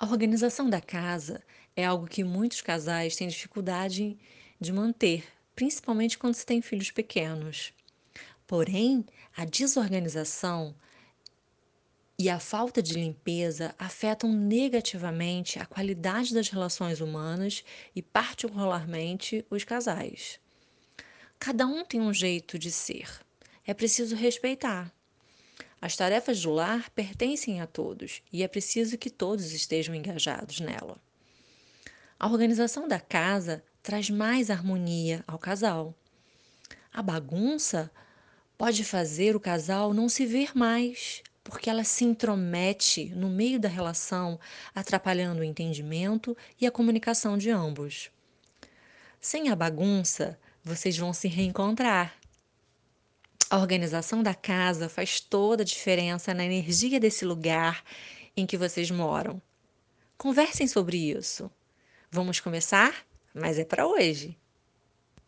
A organização da casa é algo que muitos casais têm dificuldade de manter, principalmente quando se tem filhos pequenos. Porém, a desorganização e a falta de limpeza afetam negativamente a qualidade das relações humanas e, particularmente, os casais. Cada um tem um jeito de ser. É preciso respeitar. As tarefas do lar pertencem a todos e é preciso que todos estejam engajados nela. A organização da casa traz mais harmonia ao casal. A bagunça pode fazer o casal não se ver mais, porque ela se intromete no meio da relação, atrapalhando o entendimento e a comunicação de ambos. Sem a bagunça, vocês vão se reencontrar. A organização da casa faz toda a diferença na energia desse lugar em que vocês moram. Conversem sobre isso. Vamos começar? Mas é para hoje.